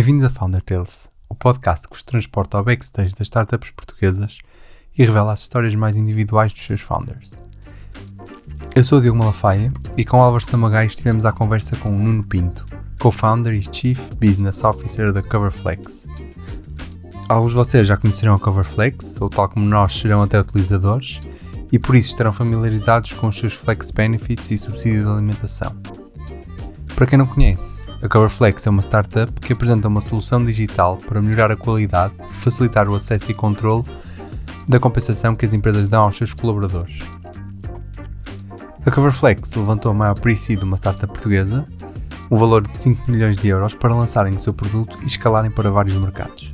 Bem-vindos a Founder Tales, o podcast que vos transporta ao backstage das startups portuguesas e revela as histórias mais individuais dos seus founders. Eu sou o Diogo Malafaia e com Álvaro Samagai estivemos à conversa com o Nuno Pinto, co-founder e Chief Business Officer da Coverflex. Alguns de vocês já conhecerão a Coverflex, ou tal como nós serão até utilizadores, e por isso estarão familiarizados com os seus Flex Benefits e subsídio de alimentação. Para quem não conhece, a Coverflex é uma startup que apresenta uma solução digital para melhorar a qualidade e facilitar o acesso e controle da compensação que as empresas dão aos seus colaboradores. A Coverflex levantou a maior pre de uma startup portuguesa, o um valor de 5 milhões de euros para lançarem o seu produto e escalarem para vários mercados.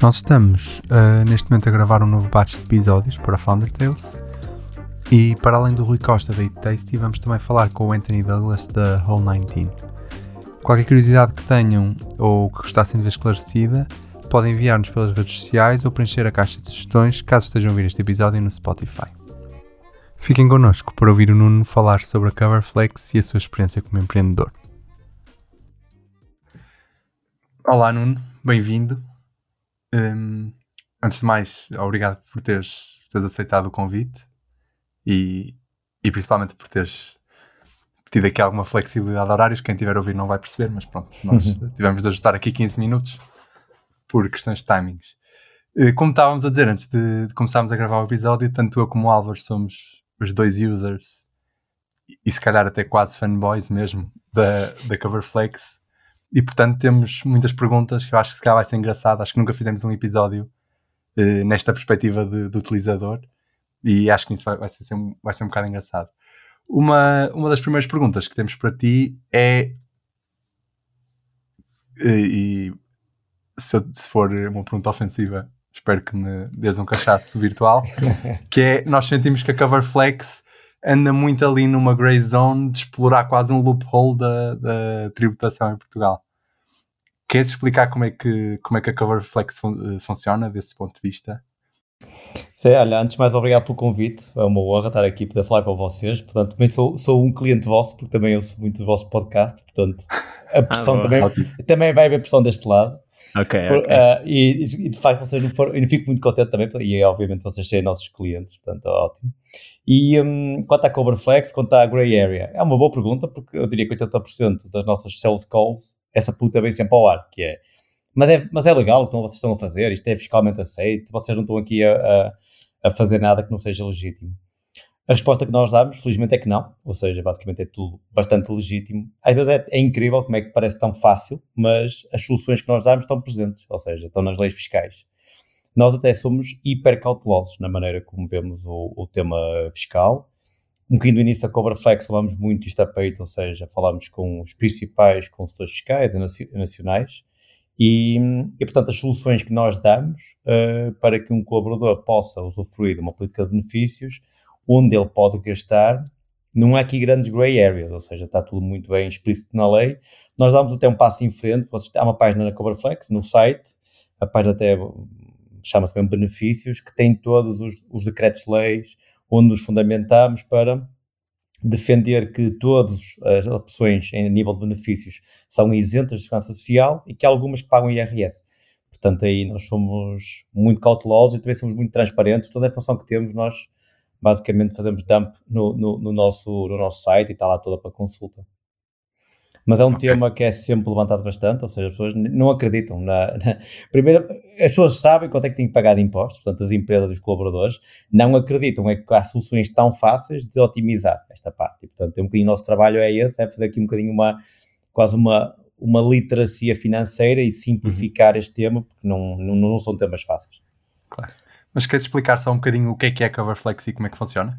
Nós estamos uh, neste momento a gravar um novo batch de episódios para Founder Tales e para além do Rui Costa da Eat Tasty, vamos também falar com o Anthony Douglas da Whole 19. Qualquer curiosidade que tenham ou que gostassem de ver esclarecida, podem enviar-nos pelas redes sociais ou preencher a caixa de sugestões caso estejam a ouvir este episódio no Spotify. Fiquem connosco para ouvir o Nuno falar sobre a Coverflex e a sua experiência como empreendedor. Olá Nuno, bem-vindo. Um, antes de mais, obrigado por teres, teres aceitado o convite e, e principalmente por teres tido aqui alguma flexibilidade de horários. Quem tiver a ouvir não vai perceber, mas pronto, nós uhum. tivemos de ajustar aqui 15 minutos por questões de timings. Eh, como estávamos a dizer antes de, de começarmos a gravar o episódio, tanto eu como o Álvaro somos os dois users e se calhar até quase fanboys mesmo da, da Coverflex e portanto temos muitas perguntas que eu acho que se calhar vai ser engraçado. Acho que nunca fizemos um episódio eh, nesta perspectiva de, de utilizador e acho que isso vai, vai, ser, vai ser um bocado engraçado. Uma, uma das primeiras perguntas que temos para ti é. E, se, eu, se for uma pergunta ofensiva, espero que me dês um cachaço virtual. que é: nós sentimos que a Coverflex anda muito ali numa grey zone de explorar quase um loophole da, da tributação em Portugal. Queres explicar como é que, como é que a Coverflex fun eh, funciona desse ponto de vista? Sim, olha, antes de mais obrigado pelo convite, é uma honra estar aqui para falar para vocês, portanto também sou, sou um cliente vosso, porque também eu sou muito do vosso podcast, portanto a pressão ah, também, também vai haver pressão deste lado. Ok, Por, okay. Uh, e, e, de facto vocês não foram, eu fico muito contente também, e obviamente vocês serem nossos clientes, portanto é ótimo. E um, quanto à Coverflex, quanto à Grey Area, é uma boa pergunta, porque eu diria que 80% das nossas sales calls, essa puta vem sempre ao ar, que é mas é, mas é legal o que vocês estão a fazer, isto é fiscalmente aceito, vocês não estão aqui a, a, a fazer nada que não seja legítimo. A resposta que nós damos, felizmente, é que não, ou seja, basicamente é tudo bastante legítimo. Às vezes é, é, incrível como é que parece tão fácil, mas as soluções que nós damos estão presentes, ou seja, estão nas leis fiscais. Nós até somos hiper cautelosos na maneira como vemos o, o tema fiscal. Um bocadinho no início da Cobra Flex falamos muito isto a peito, ou seja, falamos com os principais consultores fiscais nacionais e, e, portanto, as soluções que nós damos uh, para que um colaborador possa usufruir de uma política de benefícios, onde ele pode gastar, não há aqui grandes grey areas, ou seja, está tudo muito bem explícito na lei. Nós damos até um passo em frente, há uma página na Coverflex, no site, a página até chama-se mesmo benefícios, que tem todos os, os decretos-leis, onde nos fundamentamos para defender que todas as opções em nível de benefícios são isentas de segurança social e que algumas pagam IRS. Portanto, aí nós somos muito cautelosos e também somos muito transparentes. Toda a informação que temos, nós basicamente fazemos dump no, no, no nosso, no nosso site e está lá toda para consulta. Mas é um okay. tema que é sempre levantado bastante, ou seja, as pessoas não acreditam na, na, Primeiro, as pessoas sabem quanto é que têm que pagar de impostos, portanto, as empresas e os colaboradores não acreditam é que há soluções tão fáceis de otimizar esta parte. E, portanto, um bocadinho o nosso trabalho é esse, é fazer aqui um bocadinho uma, quase uma, uma literacia financeira e simplificar uhum. este tema, porque não, não, não são temas fáceis. Claro. Mas queres explicar só um bocadinho o que é que é Coverflex e como é que funciona?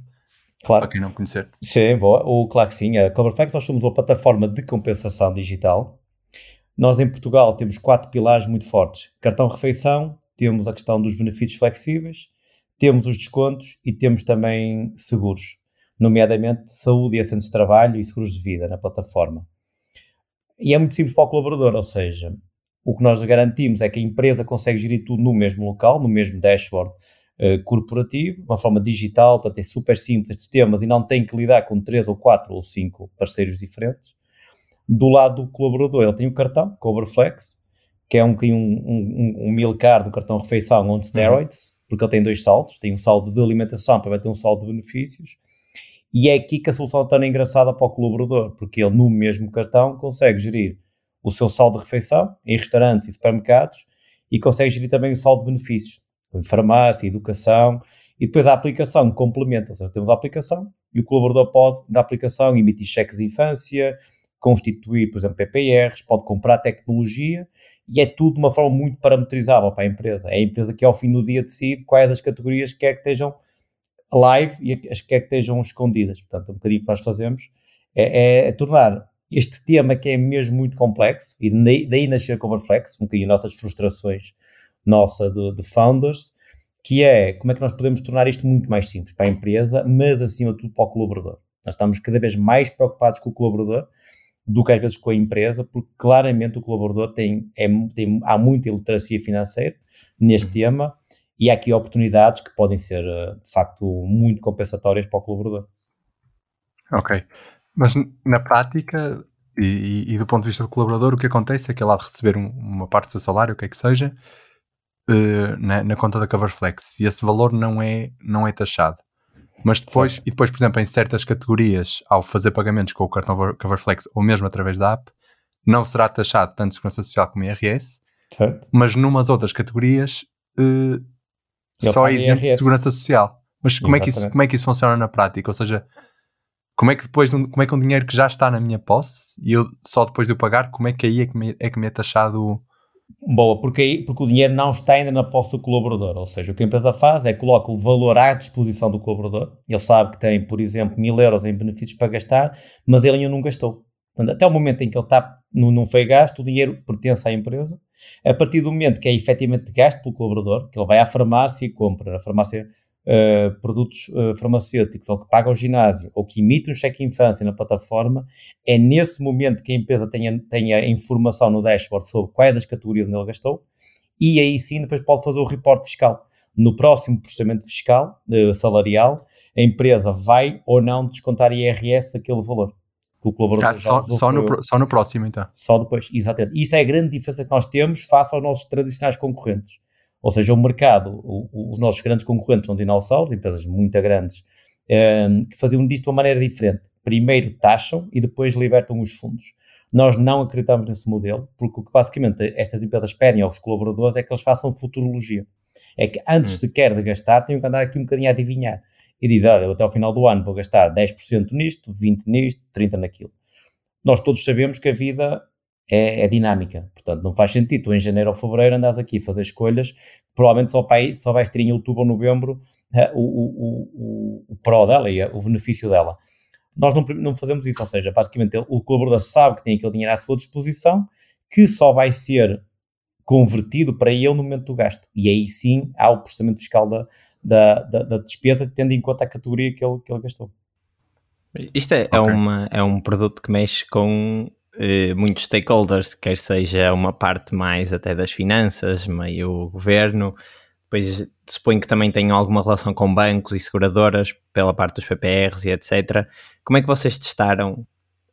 Claro. Para quem não conhecer. Sim, boa. O, claro que sim. A Coverflex, nós somos uma plataforma de compensação digital. Nós em Portugal temos quatro pilares muito fortes. Cartão refeição, temos a questão dos benefícios flexíveis, temos os descontos e temos também seguros, nomeadamente saúde e assentos de trabalho e seguros de vida na plataforma. E é muito simples para o colaborador, ou seja, o que nós garantimos é que a empresa consegue gerir tudo no mesmo local, no mesmo dashboard, eh, corporativo, uma forma digital, portanto é super simples este sistema e não tem que lidar com três ou quatro ou cinco parceiros diferentes. Do lado do colaborador, ele tem o cartão, Coverflex, que é um, um, um, um meal card, um cartão refeição on steroids, uhum. porque ele tem dois saldos, tem um saldo de alimentação, para ter um saldo de benefícios, e é aqui que a solução está engraçada para o colaborador, porque ele no mesmo cartão consegue gerir o seu saldo de refeição em restaurantes e supermercados e consegue gerir também o saldo de benefícios, farmácia, educação, e depois a aplicação complementa, ou seja, temos a aplicação e o colaborador pode, da aplicação, emitir cheques de infância, constituir, por exemplo, PPRs, pode comprar tecnologia e é tudo de uma forma muito parametrizável para a empresa. É a empresa que ao fim do dia decide quais as categorias quer que estejam live e as que quer que estejam escondidas. Portanto, um bocadinho que nós fazemos é, é, é tornar este tema que é mesmo muito complexo, e daí nascer a Coverflex, um bocadinho nossas frustrações, nossa de, de, founders, que é como é que nós podemos tornar isto muito mais simples para a empresa, mas acima de tudo para o colaborador. Nós estamos cada vez mais preocupados com o colaborador do que às vezes com a empresa, porque claramente o colaborador tem, é, tem há muita iliteracia financeira neste tema e há aqui oportunidades que podem ser eh, de facto muito compensatórias para o colaborador. Ok. Mas na prática, e, e, do ponto de vista do colaborador, o que acontece é que ele há de receber um, uma parte do seu salário, o que é que seja, uh, na, na, conta da Coverflex. E esse valor não é, não é taxado. Mas depois, certo. e depois, por exemplo, em certas categorias, ao fazer pagamentos com o cartão Coverflex ou mesmo através da app, não será taxado tanto Segurança Social como IRS, certo. mas numas outras categorias uh, só existe Segurança Social. Mas como é, que isso, como é que isso funciona na prática? Ou seja, como é que depois, como é que um dinheiro que já está na minha posse e eu só depois de eu pagar, como é que aí é que me é, que me é taxado? Boa, porque, porque o dinheiro não está ainda na posse do colaborador, ou seja, o que a empresa faz é coloca o valor à disposição do colaborador, ele sabe que tem, por exemplo, mil euros em benefícios para gastar, mas ele ainda não gastou. Portanto, até o momento em que ele está, não, não foi gasto, o dinheiro pertence à empresa, a partir do momento que é efetivamente gasto pelo colaborador, que ele vai à farmácia e compra, a farmácia uh, produtos uh, farmacêuticos ou que paga o ginásio ou que emite um cheque infância na plataforma, é nesse momento que a empresa tenha, tenha informação no dashboard sobre quais das categorias onde ele gastou e aí sim depois pode fazer o reporte fiscal. No próximo processamento fiscal, uh, salarial, a empresa vai ou não descontar IRS aquele valor. Que o colaborador ah, só, só, no, só no próximo, então. Só depois, exatamente. Isso é a grande diferença que nós temos face aos nossos tradicionais concorrentes. Ou seja, o mercado, o, os nossos grandes concorrentes são dinossauros, empresas muito grandes, um, ehm, que faziam disto de uma maneira diferente. Primeiro taxam e depois libertam os fundos. Nós não acreditamos nesse modelo, porque o que basicamente estas empresas pedem aos colaboradores é que eles façam futurologia. É que antes hum. sequer de gastar, têm que andar aqui um bocadinho a adivinhar. E dizer, olha, até ao final do ano vou gastar 10% nisto, 20% nisto, 30% naquilo. Nós todos sabemos que a vida é, é, dinâmica. Portanto, não faz sentido tu em janeiro ou fevereiro andas aqui a fazer escolhas, provavelmente só, para, só vais ter em outubro ou novembro uh, o, o, o, o pró dela e o benefício dela. Nós não, não fazemos isso, ou seja, basicamente o colaborador sabe que tem aquele dinheiro à sua disposição, que só vai ser convertido para ele no momento do gasto. E aí sim há o processamento fiscal da, da, da, da despesa, tendo em conta a categoria que ele, que ele gastou. Isto é, é okay. é, uma, é um produto que mexe com eh, muitos stakeholders, quer seja uma parte mais até das finanças, meio governo, depois suponho que também tenham alguma relação com bancos e seguradoras pela parte dos PPRs e etc. Como é que vocês testaram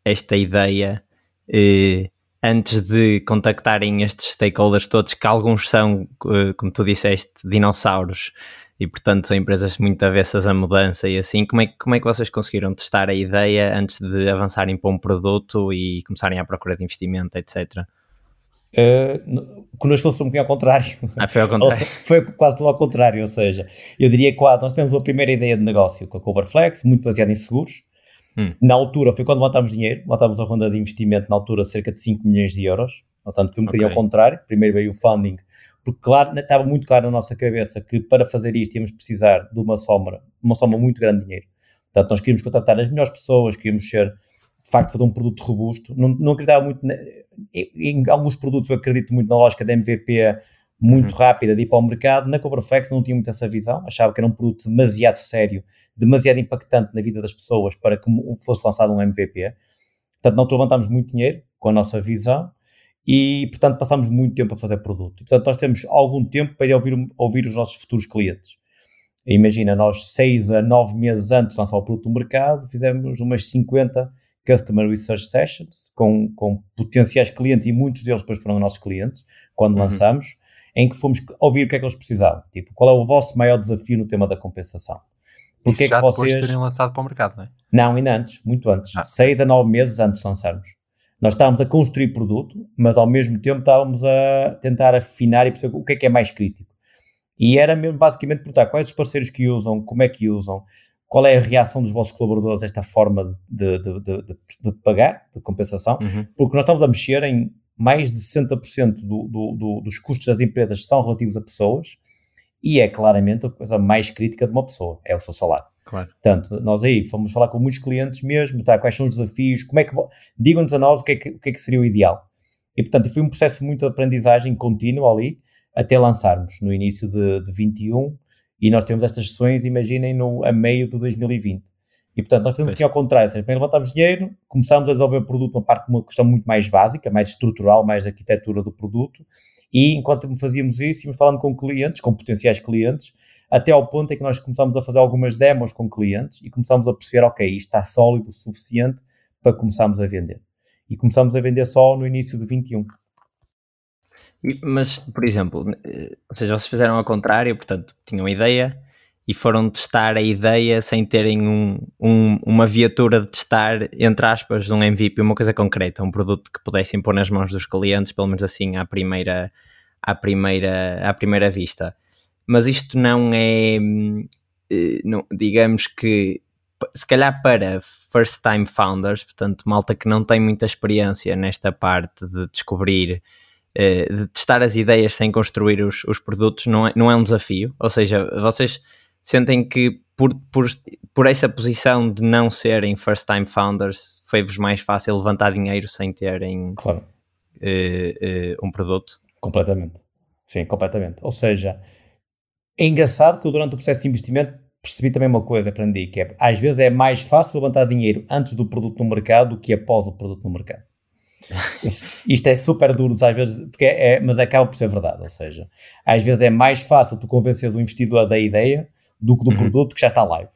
esta ideia eh, antes de contactarem estes stakeholders todos, que alguns são, eh, como tu disseste, dinossauros? E portanto são empresas muito avessas à mudança e assim, como é, como é que vocês conseguiram testar a ideia antes de avançarem para um produto e começarem à procura de investimento, etc? Uh, connosco foi um bocadinho ao contrário. Ah, foi ao contrário. Seja, foi quase tudo ao contrário, ou seja, eu diria que nós tivemos uma primeira ideia de negócio com a Coverflex, muito baseada em seguros. Hum. Na altura, foi quando levantámos dinheiro, levantámos a ronda de investimento na altura cerca de 5 milhões de euros, portanto foi um bocadinho okay. ao contrário. Primeiro veio o funding porque claro, estava muito claro na nossa cabeça que para fazer isto íamos precisar de uma soma, uma soma muito grande de dinheiro. Portanto, nós queríamos contratar as melhores pessoas, queríamos ser, de facto, fazer um produto robusto. Não, não acreditava muito, em, em, alguns produtos eu acredito muito na lógica da MVP muito uhum. rápida de ir para o mercado. Na Cobraflex não tinha muito essa visão, achava que era um produto demasiado sério, demasiado impactante na vida das pessoas para que fosse lançado um MVP. Portanto, não levantámos muito dinheiro com a nossa visão e, portanto, passamos muito tempo a fazer produto. E, portanto, nós temos algum tempo para ir ouvir, ouvir os nossos futuros clientes. Imagina, nós seis a nove meses antes de lançar o produto no mercado, fizemos umas 50 Customer Research Sessions com, com potenciais clientes e muitos deles depois foram nossos clientes quando uhum. lançamos, em que fomos ouvir o que é que eles precisavam. Tipo, qual é o vosso maior desafio no tema da compensação? Porque Isso é que vocês... depois terem lançado para o mercado, não é? Não, ainda antes, muito antes. Ah. Seis a nove meses antes de lançarmos. Nós estávamos a construir produto, mas ao mesmo tempo estávamos a tentar afinar e perceber o que é que é mais crítico. E era mesmo basicamente perguntar quais os parceiros que usam, como é que usam, qual é a reação dos vossos colaboradores a esta forma de, de, de, de pagar, de compensação, uhum. porque nós estamos a mexer em mais de 60% do, do, do, dos custos das empresas são relativos a pessoas e é claramente a coisa mais crítica de uma pessoa, é o seu salário. Claro. Portanto, nós aí fomos falar com muitos clientes mesmo, tá, quais são os desafios, como é que digam-nos a nós o que, é que, o que é que seria o ideal. E portanto, foi um processo muito de aprendizagem contínua ali, até lançarmos no início de, de 21 e nós temos estas sessões, imaginem, no, a meio de 2020. E portanto, nós temos aqui ao contrário, seja, primeiro levantamos dinheiro, começamos a desenvolver o produto, uma parte de uma questão muito mais básica, mais estrutural, mais de arquitetura do produto, e enquanto fazíamos isso, íamos falando com clientes, com potenciais clientes, até ao ponto em que nós começamos a fazer algumas demos com clientes e começamos a perceber, ok, isto está sólido o suficiente para começarmos a vender. E começamos a vender só no início de 21. Mas, por exemplo, eh, ou seja, vocês fizeram ao contrário, portanto, tinham ideia e foram testar a ideia sem terem um, um, uma viatura de testar, entre aspas, um MVP, uma coisa concreta, um produto que pudessem pôr nas mãos dos clientes, pelo menos assim, à primeira, à primeira, à primeira vista. Mas isto não é, eh, não, digamos que, se calhar para first time founders, portanto, malta que não tem muita experiência nesta parte de descobrir eh, de testar as ideias sem construir os, os produtos não é, não é um desafio? Ou seja, vocês sentem que por, por, por essa posição de não serem first time founders foi-vos mais fácil levantar dinheiro sem terem claro. uh, uh, um produto? Completamente. Sim, completamente. Ou seja, é engraçado que durante o processo de investimento percebi também uma coisa, aprendi, que é, às vezes é mais fácil levantar dinheiro antes do produto no mercado do que após o produto no mercado. Isto é super duro às vezes, porque é, mas acaba por ser verdade. Ou seja, às vezes é mais fácil tu convencer o investidor da ideia do que do uhum. produto que já está live.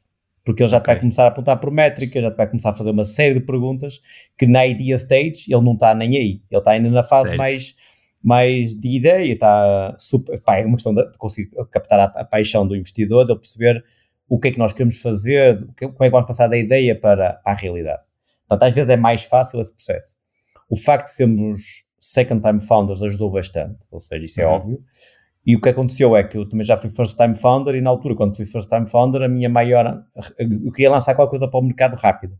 Porque ele já okay. vai começar a apontar por métricas, já vai começar a fazer uma série de perguntas que na idea stage ele não está nem aí. Ele está ainda na fase mais, mais de ideia, está super. Pá, é uma questão de, de conseguir captar a, a, paixão do investidor, de ele perceber o que é que nós queremos fazer, como é que vamos passar da ideia para, para a realidade. Portanto, às vezes é mais fácil esse processo. O facto de sermos second time founders ajudou bastante, ou seja, isso é uhum. óbvio. E o que aconteceu é que eu também já fui first time founder e na altura, quando fui first time founder, a minha maior. Eu queria lançar qualquer coisa para o mercado rápido.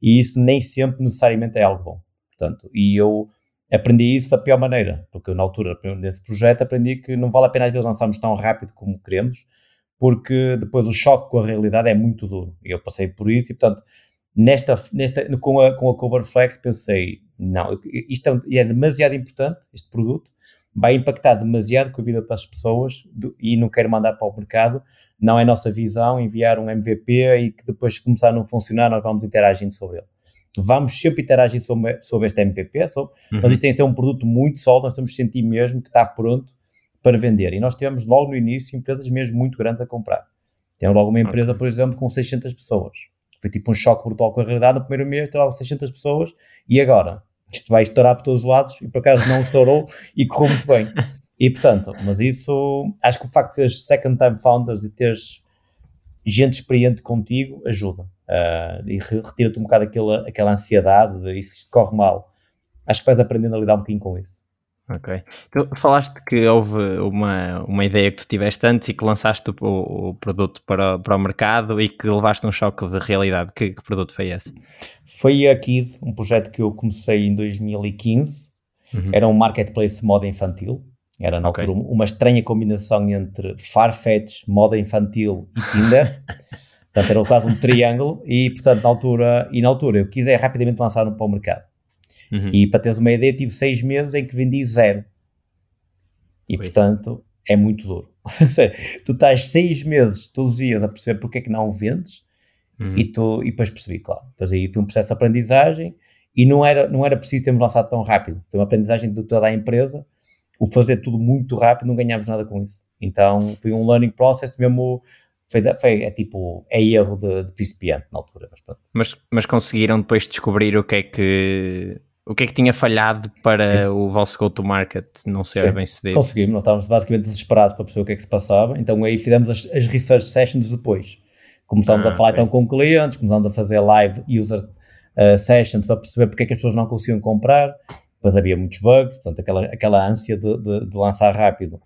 E isso nem sempre necessariamente é algo bom. Portanto, e eu aprendi isso da pior maneira, porque na altura desse projeto aprendi que não vale a pena às vezes lançarmos tão rápido como queremos, porque depois o choque com a realidade é muito duro. E eu passei por isso e, portanto, nesta, nesta, com, a, com a Coverflex pensei, não, isto é, é demasiado importante, este produto, vai impactar demasiado com a vida para as pessoas do, e não quero mandar para o mercado, não é nossa visão enviar um MVP e que depois que começar a não funcionar nós vamos interagindo sobre ele. Vamos sempre interagir sobre, sobre este MVP, sobre, uhum. mas isto tem que ter um produto muito sólido, nós temos que sentir mesmo que está pronto para vender. E nós temos logo no início empresas mesmo muito grandes a comprar. Temos logo uma empresa, por exemplo, com 600 pessoas. Foi tipo um choque brutal com a realidade. No primeiro mês, tem logo 600 pessoas e agora? isto vai estourar por todos os lados e por acaso não estourou e correu muito bem. E portanto, mas isso, acho que o facto de teres second time founders e teres gente experiente contigo ajuda. Uh, e retira-te um bocado aquela, aquela ansiedade de e se isto corre mal. Acho que vais aprendendo a lidar um bocadinho com isso. Ok. Tu falaste que houve uma, uma ideia que tu tiveste antes e que lançaste o, o produto para, para o mercado e que levaste um choque de realidade. Que, que, produto foi esse? Foi a Kid, um projeto que eu comecei em 2015. Uhum. Era um marketplace de moda infantil. Era na okay. altura uma estranha combinação entre Farfetch, moda infantil e Tinder. portanto, era quase um triângulo. E, portanto, na altura, e na altura eu quis é rapidamente lançar para o mercado. Uhum. E para teres uma ideia, tive seis meses em que vendi zero. E Oi. portanto, é muito duro. tu estás seis meses, todos os dias, a perceber porque é que não vendes uhum. e, tu, e depois percebi, claro. Depois aí foi um processo de aprendizagem e não era, não era preciso termos lançado tão rápido. Foi uma aprendizagem de toda a empresa. O fazer tudo muito rápido, não ganhámos nada com isso. Então foi um learning process mesmo foi, foi é tipo, é erro de, de principiante na altura. Mas, mas, mas, conseguiram depois descobrir o que é que o que é que tinha falhado para Sim. o vosso go-to-market não ser Sim, bem sucedido? Conseguimos, nós estávamos basicamente desesperados para perceber o que é que se passava, então aí fizemos as, as research sessions depois. Começámos ah, a falar okay. então com clientes, começámos a fazer live user uh, sessions para perceber porque é que as pessoas não conseguiam comprar, depois havia muitos bugs, portanto aquela, aquela ânsia de, de, de lançar rápido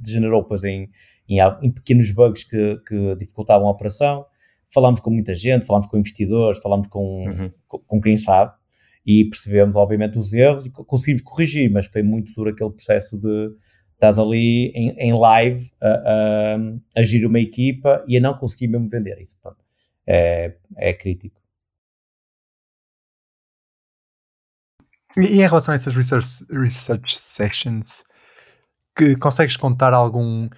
degenerou depois em, em, em pequenos bugs que, que, dificultavam a operação. Falámos com muita gente, falámos com investidores, falámos com, uhum. com, com quem sabe, e percebemos, obviamente, os erros e conseguimos corrigir, mas foi muito duro aquele processo de estás ali em, em live a, a, a agir uma equipa e a não conseguir mesmo vender isso. Portanto, é, é crítico. E em relação a essas research, research sessions, que consegues contar algum.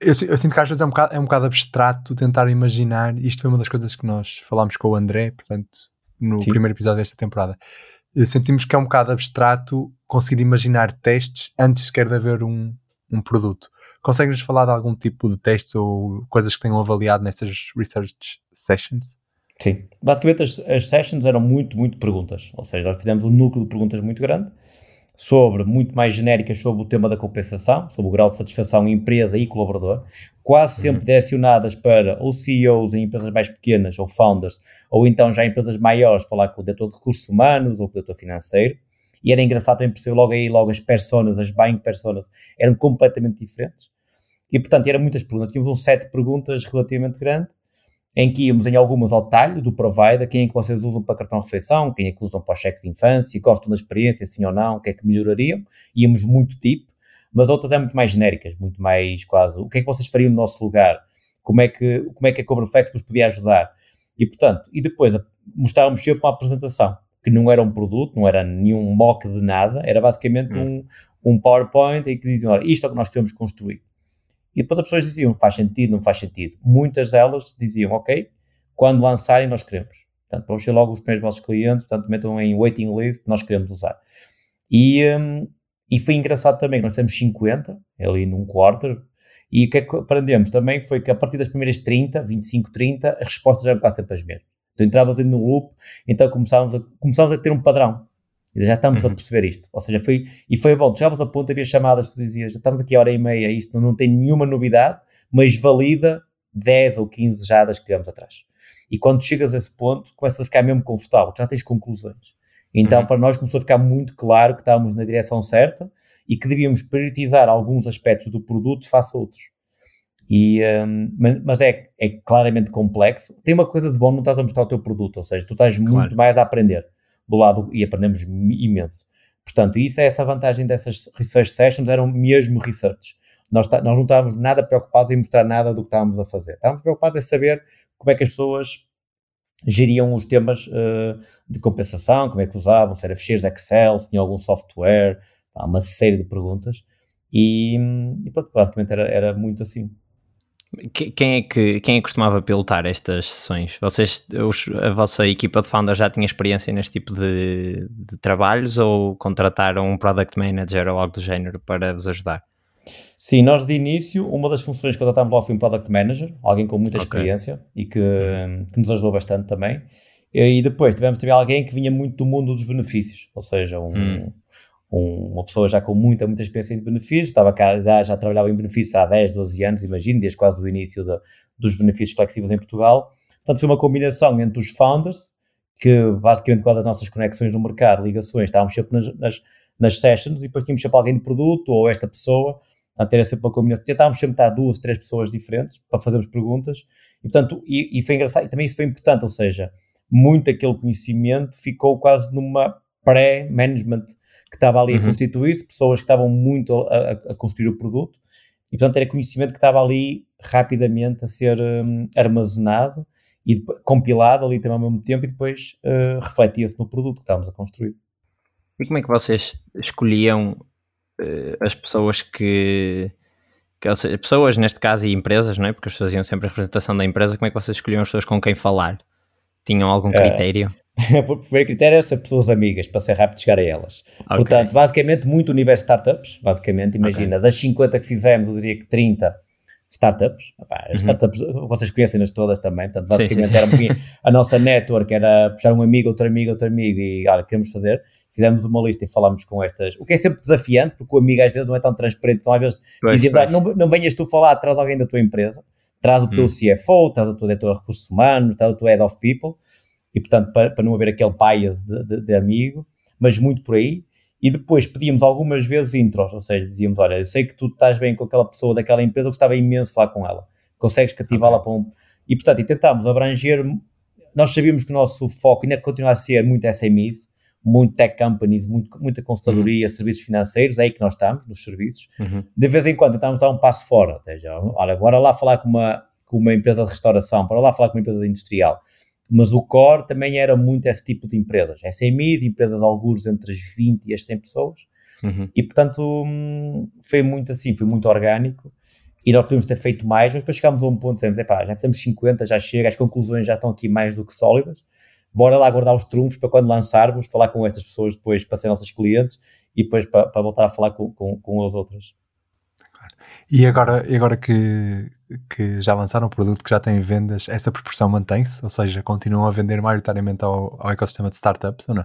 Eu, eu, sinto que às vezes é um, bocado, é um bocado abstrato tentar imaginar. Isto foi uma das coisas que nós falámos com o André, portanto, no Sim. primeiro episódio desta temporada. Eh, sentimos que é um bocado abstrato conseguir imaginar testes antes sequer de haver um, um produto. Consegues-nos falar de algum tipo de testes ou coisas que tenham avaliado nessas research sessions? Sim, basicamente as, as sessions eram muito, muito perguntas, ou seja, nós fizemos um núcleo de perguntas muito grande sobre, muito mais genéricas sobre o tema da compensação, sobre o grau de satisfação empresa e colaborador, quase sempre uhum. direcionadas para ou CEOs em empresas mais pequenas ou founders, ou então já empresas maiores, falar com o diretor de recursos humanos ou com o diretor financeiro. E era engraçado também perceber logo aí, logo as personas, as buying personas, eram completamente diferentes. E portanto, eram muitas perguntas. Tínhamos um set de perguntas relativamente grande em que íamos em algumas ao talho do provider, quem é que vocês usam para cartão de refeição, quem é que usam para os cheques de infância, gostam da experiência, sim ou não, o que é que melhorariam, íamos muito tipo, mas outras é muito mais genéricas, muito mais quase, o que é que vocês fariam no nosso lugar, como é que, como é que a Cobraflex vos podia ajudar, e portanto, e depois mostrávamos sempre uma apresentação, que não era um produto, não era nenhum mock de nada, era basicamente hum. um, um PowerPoint em que diziam, olha, isto é o que nós queremos construir. E depois as pessoas diziam, faz sentido, não faz sentido. Muitas delas diziam, ok, quando lançarem nós queremos. Portanto, vamos ser logo os primeiros vossos clientes, portanto, metam em waiting list, nós queremos usar. E, um, e foi engraçado também, nós temos 50, ali num quarter, e o que é que aprendemos também foi que a partir das primeiras 30, 25, 30, as respostas eram quase sempre as mesmas. Então entravas no loop, então começávamos a, começávamos a ter um padrão. Já estamos uhum. a perceber isto. Ou seja, foi, e foi bom, chegavas a ponto, havia chamadas, tu dizias, já estamos aqui a hora e meia, isto não tem nenhuma novidade, mas valida 10 ou 15 jadas que tivemos atrás. E quando chegas a esse ponto, começas a ficar mesmo confortável, já tens conclusões. Então, uhum. para nós começou a ficar muito claro que estávamos na direção certa e que devíamos priorizar alguns aspectos do produto face a outros. E, um, mas é, é claramente complexo. Tem uma coisa de bom, não estás a mostrar o teu produto, ou seja, tu estás claro. muito mais a aprender do lado e aprendemos imenso. Portanto, isso é essa vantagem dessas research sessions, eram mesmo research. Nós, nós não estávamos nada preocupados em mostrar nada do que estávamos a fazer. Estávamos preocupados em saber como é que as pessoas geriam os temas uh, de compensação, como é que usavam, se era ficheiros Excel, se tinha algum software, uma série de perguntas. E, e pronto, basicamente era, era muito assim. Quem é, que, quem é que costumava pilotar estas sessões? Vocês, os, a vossa equipa de founders já tinha experiência neste tipo de, de, trabalhos ou contrataram um product manager ou algo do género para vos ajudar? Sim, nós de início, uma das funções que contratámos lá foi um product manager, alguém com muita okay. experiência e que, que, nos ajudou bastante também. E depois tivemos também alguém que vinha muito do mundo dos benefícios, ou seja, um, hum um, uma pessoa já com muita, muita experiência de benefícios, estava cá, já, já trabalhava em benefícios há 10, 12 anos, imagino, desde quase o início de, dos benefícios flexíveis em Portugal. Portanto, foi uma combinação entre os founders, que basicamente com as nossas conexões no mercado, ligações, estávamos sempre nas, nas, nas sessions e depois tínhamos sempre alguém de produto ou esta pessoa, a ter sempre uma combinação. Tentávamos sempre estar duas, três pessoas diferentes para fazermos perguntas e, portanto, e, e foi engraçado, e também isso foi importante, ou seja, muito aquele conhecimento ficou quase numa pré-management que estava ali uhum. a constituir-se, pessoas que estavam muito a, a, construir o produto, e portanto era conhecimento que estava ali rapidamente a ser um, armazenado e depois, compilado ali também ao mesmo tempo e depois uh, refletia-se no produto que estávamos a construir. E como é que vocês escolhiam uh, as pessoas que, que seja, pessoas neste caso e empresas, não é? Porque as pessoas faziam sempre a representação da empresa, como é que vocês escolhiam as pessoas com quem falar? Tinham algum é. critério? Uh, o primeiro critério é ser pessoas amigas, para ser rápido chegar a elas. Okay. Portanto, basicamente, muito universo startups, basicamente, imagina, okay. das 50 que fizemos, eu diria que 30 startups. Epá, as uhum. startups, vocês conhecem-nas todas também, portanto, basicamente sim, sim. era um a nossa network, era puxar um amigo, outro amigo, outro amigo e, olha, queremos fazer. Fizemos uma lista e falámos com estas, o que é sempre desafiante, porque o amigo às vezes não é tão transparente, então às vezes dizia, ah, não, não venhas tu falar, traz alguém da tua empresa, traz o teu hum. CFO, traz a tua diretora de recursos humanos, traz o teu head of people, e portanto, para, para não haver aquele bias de, de, de amigo, mas muito por aí. E depois pedíamos algumas vezes intros, ou seja, dizíamos: Olha, eu sei que tu estás bem com aquela pessoa daquela empresa, eu gostava imenso de falar com ela. Consegues cativá-la okay. para um. E portanto, e tentámos abranger. Nós sabíamos que o nosso foco ainda continua a ser muito SMEs, muito tech companies, muito, muita consultadoria, uhum. serviços financeiros, é aí que nós estamos, nos serviços. Uhum. De vez em quando tentamos dar um passo fora, ou seja, olha, bora lá falar com uma, com uma empresa de restauração, bora lá falar com uma empresa industrial mas o core também era muito esse tipo de empresas, SMEs, empresas alguns entre as 20 e as 100 pessoas, uhum. e portanto foi muito assim, foi muito orgânico, e nós podemos ter feito mais, mas depois chegámos a um ponto, dizemos, epá, já fizemos 50, já chega, as conclusões já estão aqui mais do que sólidas, bora lá guardar os trunfos para quando lançarmos, falar com estas pessoas depois para ser nossos clientes, e depois para, para voltar a falar com, com, com as outras. E agora, agora que, que já lançaram um produto que já tem vendas, essa proporção mantém-se? Ou seja, continuam a vender maioritariamente ao, ao ecossistema de startups ou não?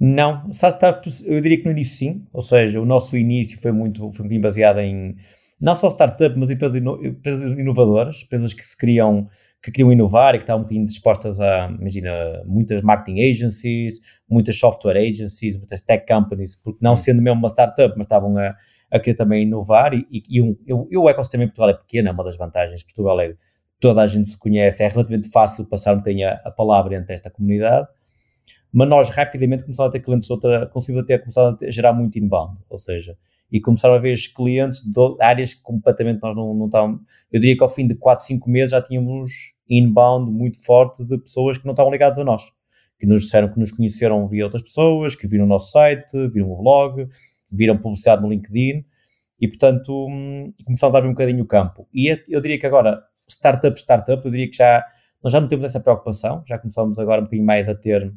Não, startups eu diria que no início sim, ou seja, o nosso início foi muito, foi muito baseado em não só startups, mas empresas, ino, empresas inovadoras, empresas que se criam, que queriam inovar e que estavam um bocadinho dispostas a, imagina, muitas marketing agencies, muitas software agencies, muitas tech companies, porque não hum. sendo mesmo uma startup, mas estavam a, a querer também inovar e, e, e um, eu, o ecossistema em Portugal é pequeno, é uma das vantagens. Portugal é, toda a gente se conhece, é relativamente fácil passar um bocadinho a, a palavra entre esta comunidade, mas nós rapidamente começámos a ter clientes outra, conseguimos até começar a gerar muito inbound, ou seja, e começaram a ver os clientes de áreas que completamente nós não, não estávamos, eu diria que ao fim de 4, 5 meses já tínhamos inbound muito forte de pessoas que não estavam ligadas a nós, que nos disseram que nos conheceram via outras pessoas, que viram o nosso site, viram o blog, viram publicidade no LinkedIn e, portanto, hum, começaram a dar um bocadinho o campo. E eu diria que agora, startup, startup, eu diria que já, nós já não temos essa preocupação, já começamos agora um bocadinho mais a ter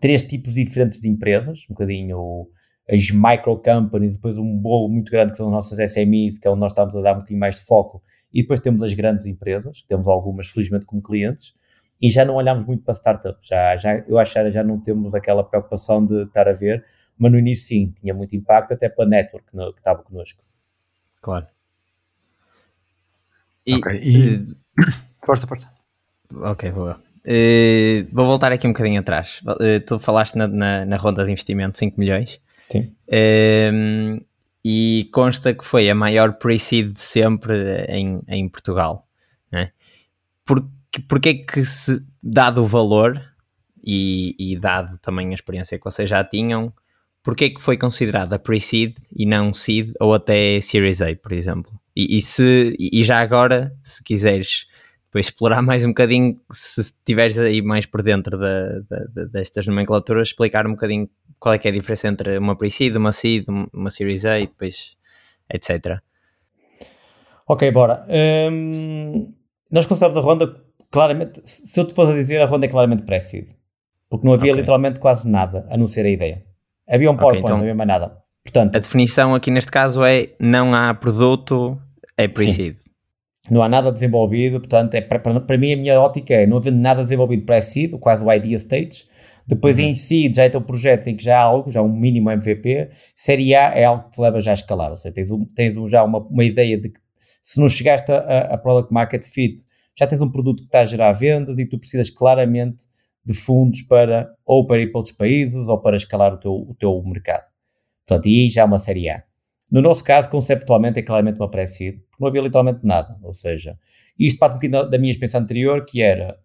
três tipos diferentes de empresas, um bocadinho as micro companies, depois um bolo muito grande que são as nossas SMEs, que é onde nós estamos a dar um bocadinho mais de foco, e depois temos as grandes empresas, que temos algumas felizmente como clientes, e já não olhamos muito para startups, já, já, eu acho que já não temos aquela preocupação de estar a ver, mas no início sim, tinha muito impacto até pela network no, que estava connosco. Claro. E, ok, e... força, força. Ok, boa. Uh, vou voltar aqui um bocadinho atrás. Uh, tu falaste na, na, na, ronda de investimento 5 milhões. Sim. Uh, e consta que foi a maior pre-seed de sempre em, em Portugal. Né? Por, porque é que, se, dado o valor e, e dado também a experiência que vocês já tinham, porque é que foi considerada pre-seed e não seed ou até Series A, por exemplo? E, e, se, e já agora, se quiseres depois explorar mais um bocadinho, se estiveres aí mais por dentro da, da, destas nomenclaturas, explicar um bocadinho qual é que é a diferença entre uma pre-seed, uma seed, uma Series A e depois etc. Ok, bora. Um, nós começamos a ronda claramente, se eu te fosse dizer, a ronda é claramente pré-seed. Porque não havia okay. literalmente quase nada, a não ser a ideia. Havia um PowerPoint, okay, então, não havia mais nada. Portanto, a definição aqui neste caso é não há produto, é pre-seed. Não há nada desenvolvido, portanto, é, para, para mim a minha ótica é não havendo nada desenvolvido pré-seed, quase o idea stage, depois uhum. em seed já é teu projeto em que já há algo, já um mínimo MVP, série A é algo que te leva já a escalar, ou seja, tens, um, tens um, já uma, uma ideia de que se não chegaste a, a Product Market Fit, já tens um produto que está a gerar vendas e tu precisas claramente de fundos para ou para ir para outros países ou para escalar o teu, o teu mercado. Portanto, e aí já é uma série A. No nosso caso, conceptualmente, é claramente uma pré-seed, porque não havia literalmente nada. Ou seja, isto parte um bocadinho da minha experiência anterior, que era,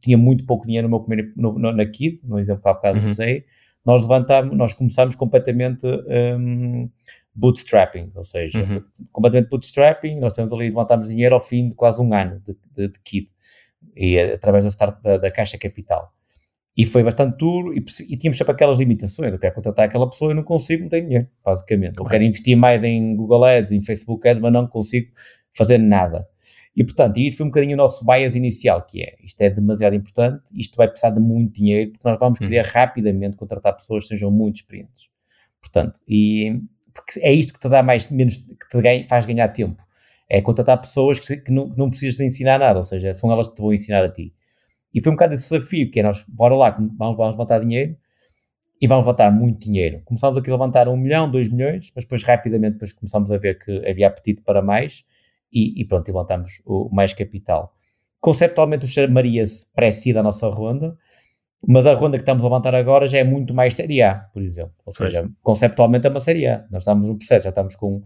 tinha muito pouco dinheiro no meu primeiro, no, no, na KID, no exemplo que há bocado uhum. usei, nós levantámos, nós começámos completamente um, bootstrapping, ou seja, uhum. completamente bootstrapping, nós temos ali, levantámos dinheiro ao fim de quase um ano de, de, de KID e através da, start, da, da Caixa Capital. E foi bastante duro e, e tínhamos sempre aquelas limitações. Eu quero contratar aquela pessoa e não consigo, não tenho dinheiro, basicamente. Eu quero investir mais em Google Ads, em Facebook Ads, mas não consigo fazer nada. E, portanto, isso foi um bocadinho o nosso bias inicial, que é, isto é demasiado importante, isto vai precisar de muito dinheiro, porque nós vamos querer uhum. rapidamente contratar pessoas que sejam muito experientes. Portanto, e porque é isto que te dá mais, menos, que te ganha, faz ganhar tempo É contratar pessoas que, que, não, que não precisas de ensinar nada, ou seja, são elas que te vão ensinar a ti. E foi um bocado esse desafio, que é nós, bora lá, vamos, vamos levantar dinheiro e vamos levantar muito dinheiro. Começámos aqui a levantar um milhão, dois milhões, mas depois rapidamente depois começámos a ver que havia apetite para mais e, e pronto, e levantámos o mais capital. Conceptualmente o chamaria-se pré-seed a nossa ronda, mas a ronda que estamos a levantar agora já é muito mais série A, por exemplo. Ou seja, conceptualmente é uma série A. Nós estamos no processo, já estamos com,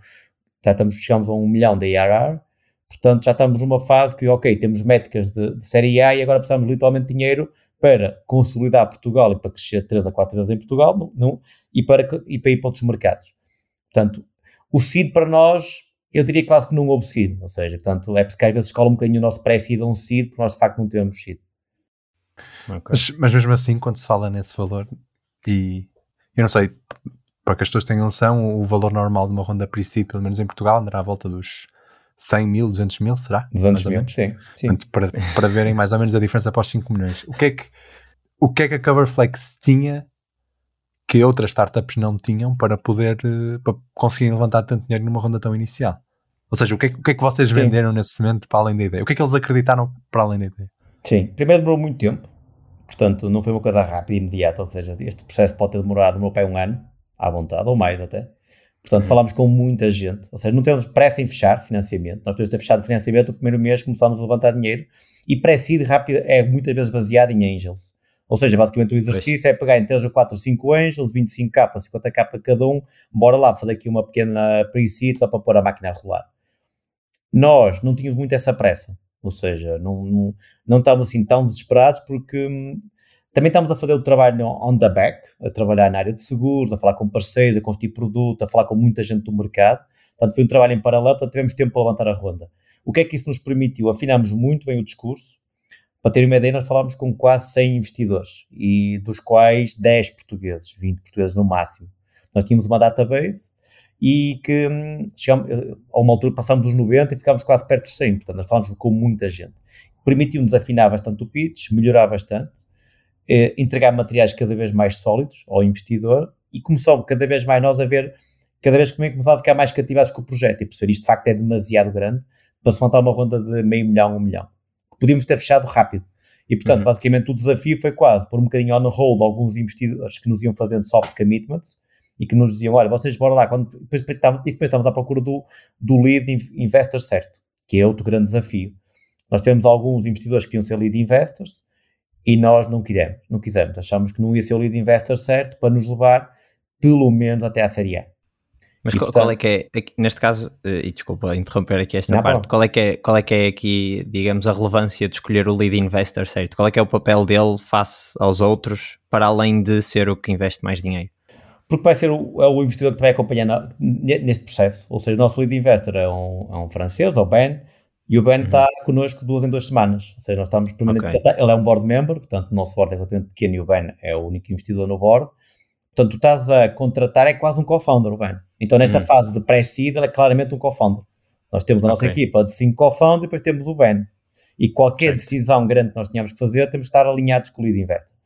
já estamos, chegamos a um milhão de ARR, portanto já estamos numa fase que, ok, temos métricas de, de série A e agora precisamos literalmente de dinheiro para consolidar Portugal e para crescer 3 a 4 vezes em Portugal não, não, e, para, e para ir para outros mercados. Portanto, o seed para nós, eu diria quase que não houve seed, ou seja, portanto, é porque às vezes escola um bocadinho o nosso pré-seed a um seed, porque nós de facto não temos seed. Okay. Mas, mas, mesmo assim, quando se fala nesse valor, e eu não sei, para que as pessoas tenham noção, o valor normal de uma ronda pre-seed, pelo menos em Portugal, andará à volta dos 100 mil, 200 mil, será? 200 mil, sim. sim. Portanto, para, para verem mais ou menos a diferença após 5 milhões. O que é que, o que, é que a Coverflex tinha que outras startups não tinham para poder eh, para conseguirem levantar tanto dinheiro numa ronda tão inicial? Ou seja, o que é, o que, é que vocês sim. venderam nesse momento para além da ideia? O que é que eles acreditaram para além da ideia? Sim, primeiro demorou muito tempo, portanto não foi uma coisa rápida e imediata, ou seja, este processo pode ter demorado no meu pai um ano, à vontade, ou mais até. Portanto, uhum. falámos com muita gente, ou seja, não temos pressa em fechar financiamento. Nós podemos ter fechado financiamento no primeiro mês, começámos a levantar dinheiro e pré-seed rápido é muitas vezes baseado em angels. Ou seja, basicamente o exercício é pegar em 3 ou 4 ou 5 angels, 25k, 50k cada um, bora lá fazer aqui uma pequena pre-seed só para pôr a máquina a rolar. Nós não tínhamos muito essa pressa, ou seja, não, não, não estávamos assim tão desesperados porque hum, também estamos a fazer o trabalho on the back, a trabalhar na área de seguros, a falar com parceiros, a construir produto, a falar com muita gente do mercado. Portanto, foi um trabalho em paralelo, portanto, tivemos tempo para levantar a ronda. O que é que isso nos permitiu? Afinámos muito bem o discurso. Para ter uma ideia, nós falámos com quase 100 investidores, e dos quais 10 portugueses, 20 portugueses no máximo. Nós tínhamos uma database e que hum, chegamos, a uma altura passámos dos 90 e ficámos quase perto dos 100. Portanto, nós falámos com muita gente. Permitiu-nos afinar bastante o pitch, melhorar bastante eh, entregar materiais cada vez mais sólidos ao investidor e começou cada vez mais nós a ver, cada vez que começar a ficar mais cativados com o projeto e perceber isto de facto é demasiado grande para se montar uma ronda de meio milhão, um milhão. Podíamos ter fechado rápido. E, portanto, uhum. basicamente o desafio foi quase pôr um bocadinho on hold alguns investidores que nos iam fazendo soft commitments e que nos diziam, olha, vocês bora lá, quando, depois, e depois estamos à procura do, do lead investor certo, que é outro grande desafio. Nós temos alguns investidores que iam ser lead investors, e nós não quisemos, não quisemos. Achamos que não ia ser o lead investor certo para nos levar pelo menos até à Série A. Mas e, qual, portanto, qual, é que é, neste caso, eh, e desculpa interromper aqui esta parte, qual é, que é, qual é que é aqui, digamos, a relevância de escolher o lead investor certo? Qual é que é o papel dele face aos outros, para além de ser o que investe mais dinheiro? Porque vai ser o, é o investidor que vai acompanhar neste processo. Ou seja, o nosso lead investor é um, é um francês, é o Ben, e o Ben está uhum. connosco duas em duas semanas. Ou seja, nós estamos permanentemente. Okay. Ele é um board member, portanto, o nosso board é relativamente pequeno e o Ben é o único investidor no board. Portanto, tu estás a contratar, é quase um co-founder, o Ben. Então, nesta uhum. fase de pré-seed, ele é claramente um co-founder. Nós temos a nossa okay. equipa de cinco co-founders e depois temos o Ben. E qualquer okay. decisão grande que nós tenhamos que fazer, temos de estar alinhados com o lead investor.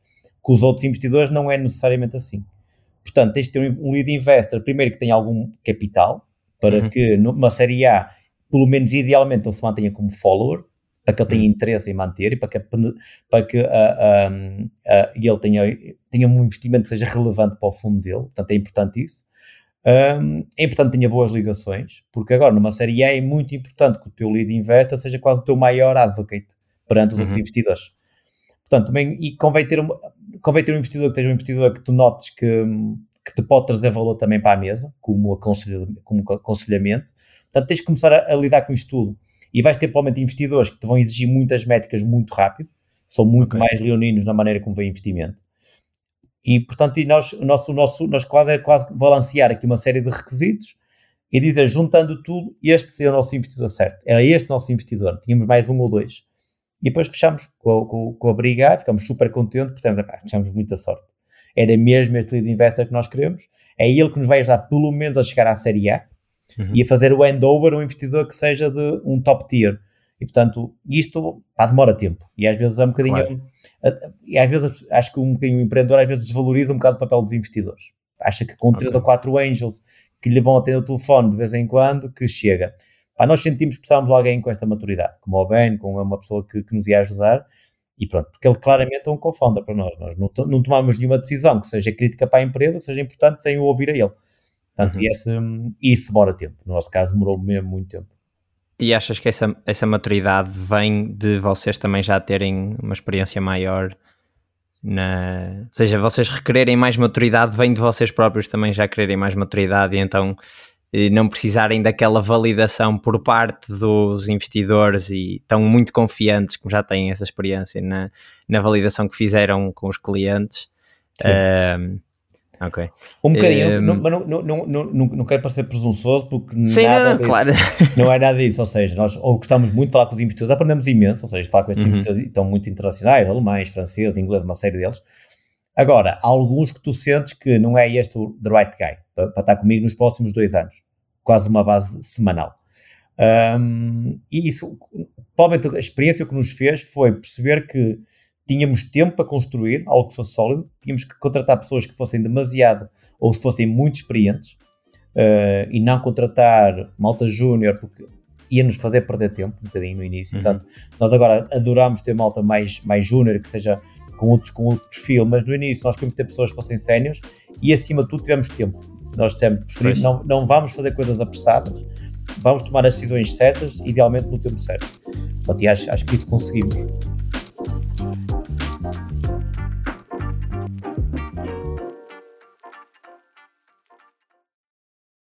Com os outros investidores, não é necessariamente assim. Portanto, tens de ter um lead investor, primeiro que tenha algum capital, para uhum. que numa série A pelo menos idealmente ele se mantenha como follower, para que ele tenha hum. interesse em manter e para que, para que uh, uh, uh, ele tenha, tenha um investimento que seja relevante para o fundo dele, portanto é importante isso. Um, é importante que tenha boas ligações, porque agora numa série A é muito importante que o teu lead investor seja quase o teu maior advocate perante os uhum. outros investidores. Portanto, também, e convém ter, um, convém ter um investidor que esteja um investidor que tu notes que, que te pode trazer valor também para a mesa, como, aconselhamento, como aconselhamento, Portanto, tens de começar a, a, lidar com isto tudo. E vais ter, provavelmente, investidores que te vão exigir muitas métricas muito rápido, são muito okay. mais leoninos na maneira como vem investimento. E, portanto, e nós, o nosso, o nosso, nós quase, é quase balancear aqui uma série de requisitos e dizer, juntando tudo, este seria o nosso investidor certo. Era este o nosso investidor. Tínhamos mais um ou dois. E depois fechamos com, com, com a brigar, ficamos super contentes, portanto, tivemos muita sorte. Era mesmo este lead investor que nós queremos. É ele que nos vai ajudar, pelo menos, a chegar à Série A uhum. e a fazer o handover a um investidor que seja de um top tier. E portanto, isto pá, demora tempo. E às vezes é um bocadinho. Claro. E às vezes acho que um bocadinho o empreendedor às vezes desvaloriza um bocado o papel dos investidores. Acha que com okay. 3 ou 4 angels que lhe vão atender o telefone de vez em quando, que chega. Pá, nós sentimos que precisávamos de alguém com esta maturidade, como o Ben, com uma pessoa que, que nos ia ajudar, e pronto, porque ele claramente é um co-founder para nós. Nós não, não tomamos nenhuma decisão que seja crítica para a empresa, que seja importante, sem o ouvir a ele. Portanto, uhum. esse, isso demora tempo. No nosso caso, demorou mesmo muito tempo. E achas que essa, essa maturidade vem de vocês também já terem uma experiência maior? Na... Ou seja, vocês requererem mais maturidade vem de vocês próprios também já quererem mais maturidade e então não precisarem daquela validação por parte dos investidores e estão muito confiantes, como já têm essa experiência na, na validação que fizeram com os clientes. Um, ok. Um bocadinho, um, não, não, não, não, não, quero parecer presunçoso porque sim, nada não, claro. não é nada disso, ou seja, nós ou gostamos muito de falar com os investidores, aprendemos imenso, ou seja, falar com estes uhum. investidores estão muito internacionais, alemães, franceses, ingleses, uma série deles. Agora, há alguns que tu sentes que não é este o the right guy para, para estar comigo nos próximos dois anos. Quase uma base semanal. Um, e isso, provavelmente a experiência que nos fez foi perceber que tínhamos tempo para construir algo que fosse sólido, tínhamos que contratar pessoas que fossem demasiado ou se fossem muito experientes uh, e não contratar malta júnior porque ia-nos fazer perder tempo um bocadinho no início. Uhum. Portanto, nós agora adoramos ter malta mais, mais júnior que seja com, outros, com outro perfil, mas no início nós queríamos ter pessoas que fossem sénios e acima de tudo tivemos tempo. Nós sempre preferimos, não, não vamos fazer coisas apressadas, vamos tomar as decisões certas, idealmente no tempo certo. Portanto, e acho, acho que isso conseguimos.